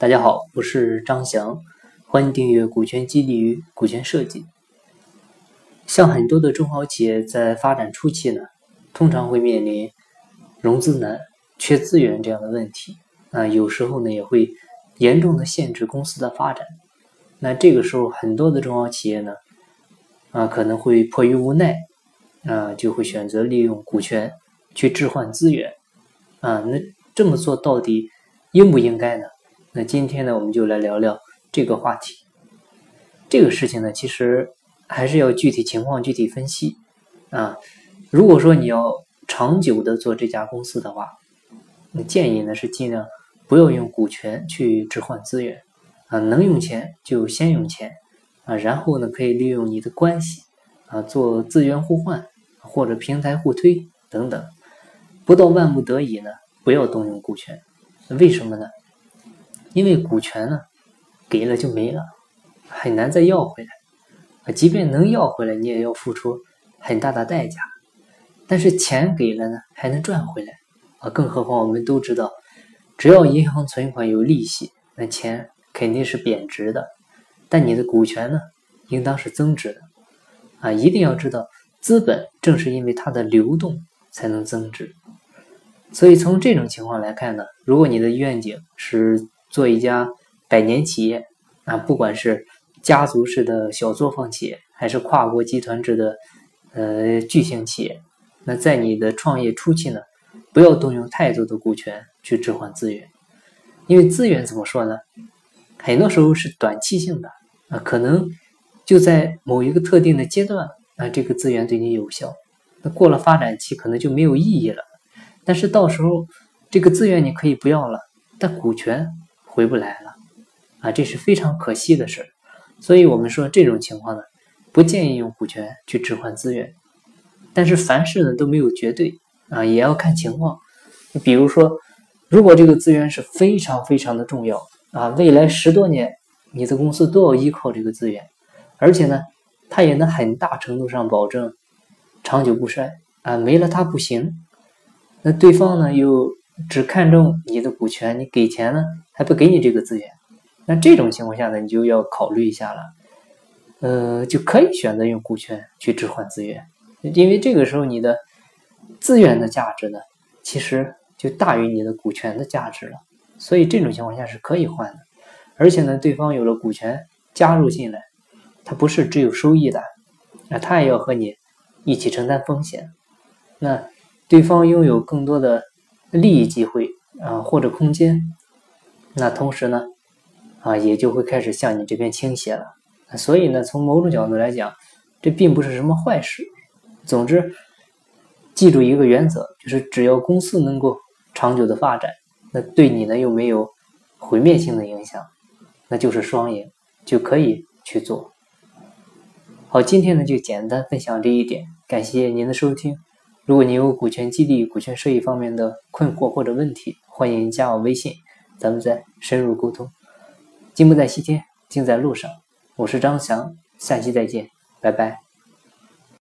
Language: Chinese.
大家好，我是张翔，欢迎订阅《股权激励与股权设计》。像很多的中小企业在发展初期呢，通常会面临融资难、缺资源这样的问题啊，有时候呢也会严重的限制公司的发展。那这个时候，很多的中小企业呢啊，可能会迫于无奈啊，就会选择利用股权去置换资源啊。那这么做到底应不应该呢？那今天呢，我们就来聊聊这个话题。这个事情呢，其实还是要具体情况具体分析啊。如果说你要长久的做这家公司的话，那建议呢是尽量不要用股权去置换资源啊，能用钱就先用钱啊，然后呢可以利用你的关系啊做资源互换或者平台互推等等。不到万不得已呢，不要动用股权。为什么呢？因为股权呢，给了就没了，很难再要回来啊。即便能要回来，你也要付出很大的代价。但是钱给了呢，还能赚回来啊。更何况我们都知道，只要银行存款有利息，那钱肯定是贬值的。但你的股权呢，应当是增值的啊。一定要知道，资本正是因为它的流动才能增值。所以从这种情况来看呢，如果你的愿景是，做一家百年企业啊，不管是家族式的小作坊企业，还是跨国集团制的呃巨型企业，那在你的创业初期呢，不要动用太多的股权去置换资源，因为资源怎么说呢？很多时候是短期性的啊，可能就在某一个特定的阶段啊，这个资源对你有效，那过了发展期可能就没有意义了。但是到时候这个资源你可以不要了，但股权。回不来了，啊，这是非常可惜的事儿所以我们说这种情况呢，不建议用股权去置换资源。但是凡事呢都没有绝对啊，也要看情况。比如说，如果这个资源是非常非常的重要啊，未来十多年你的公司都要依靠这个资源，而且呢，它也能很大程度上保证长久不衰啊，没了它不行。那对方呢又。只看重你的股权，你给钱呢还不给你这个资源，那这种情况下呢，你就要考虑一下了，呃，就可以选择用股权去置换资源，因为这个时候你的资源的价值呢，其实就大于你的股权的价值了，所以这种情况下是可以换的，而且呢，对方有了股权加入进来，他不是只有收益的，那他也要和你一起承担风险，那对方拥有更多的。利益机会啊，或者空间，那同时呢，啊，也就会开始向你这边倾斜了。所以呢，从某种角度来讲，这并不是什么坏事。总之，记住一个原则，就是只要公司能够长久的发展，那对你呢又没有毁灭性的影响，那就是双赢，就可以去做。好，今天呢就简单分享这一点，感谢您的收听。如果你有股权激励、股权收益方面的困惑或者问题，欢迎加我微信，咱们再深入沟通。金不在西天，金在路上。我是张翔，下期再见，拜拜。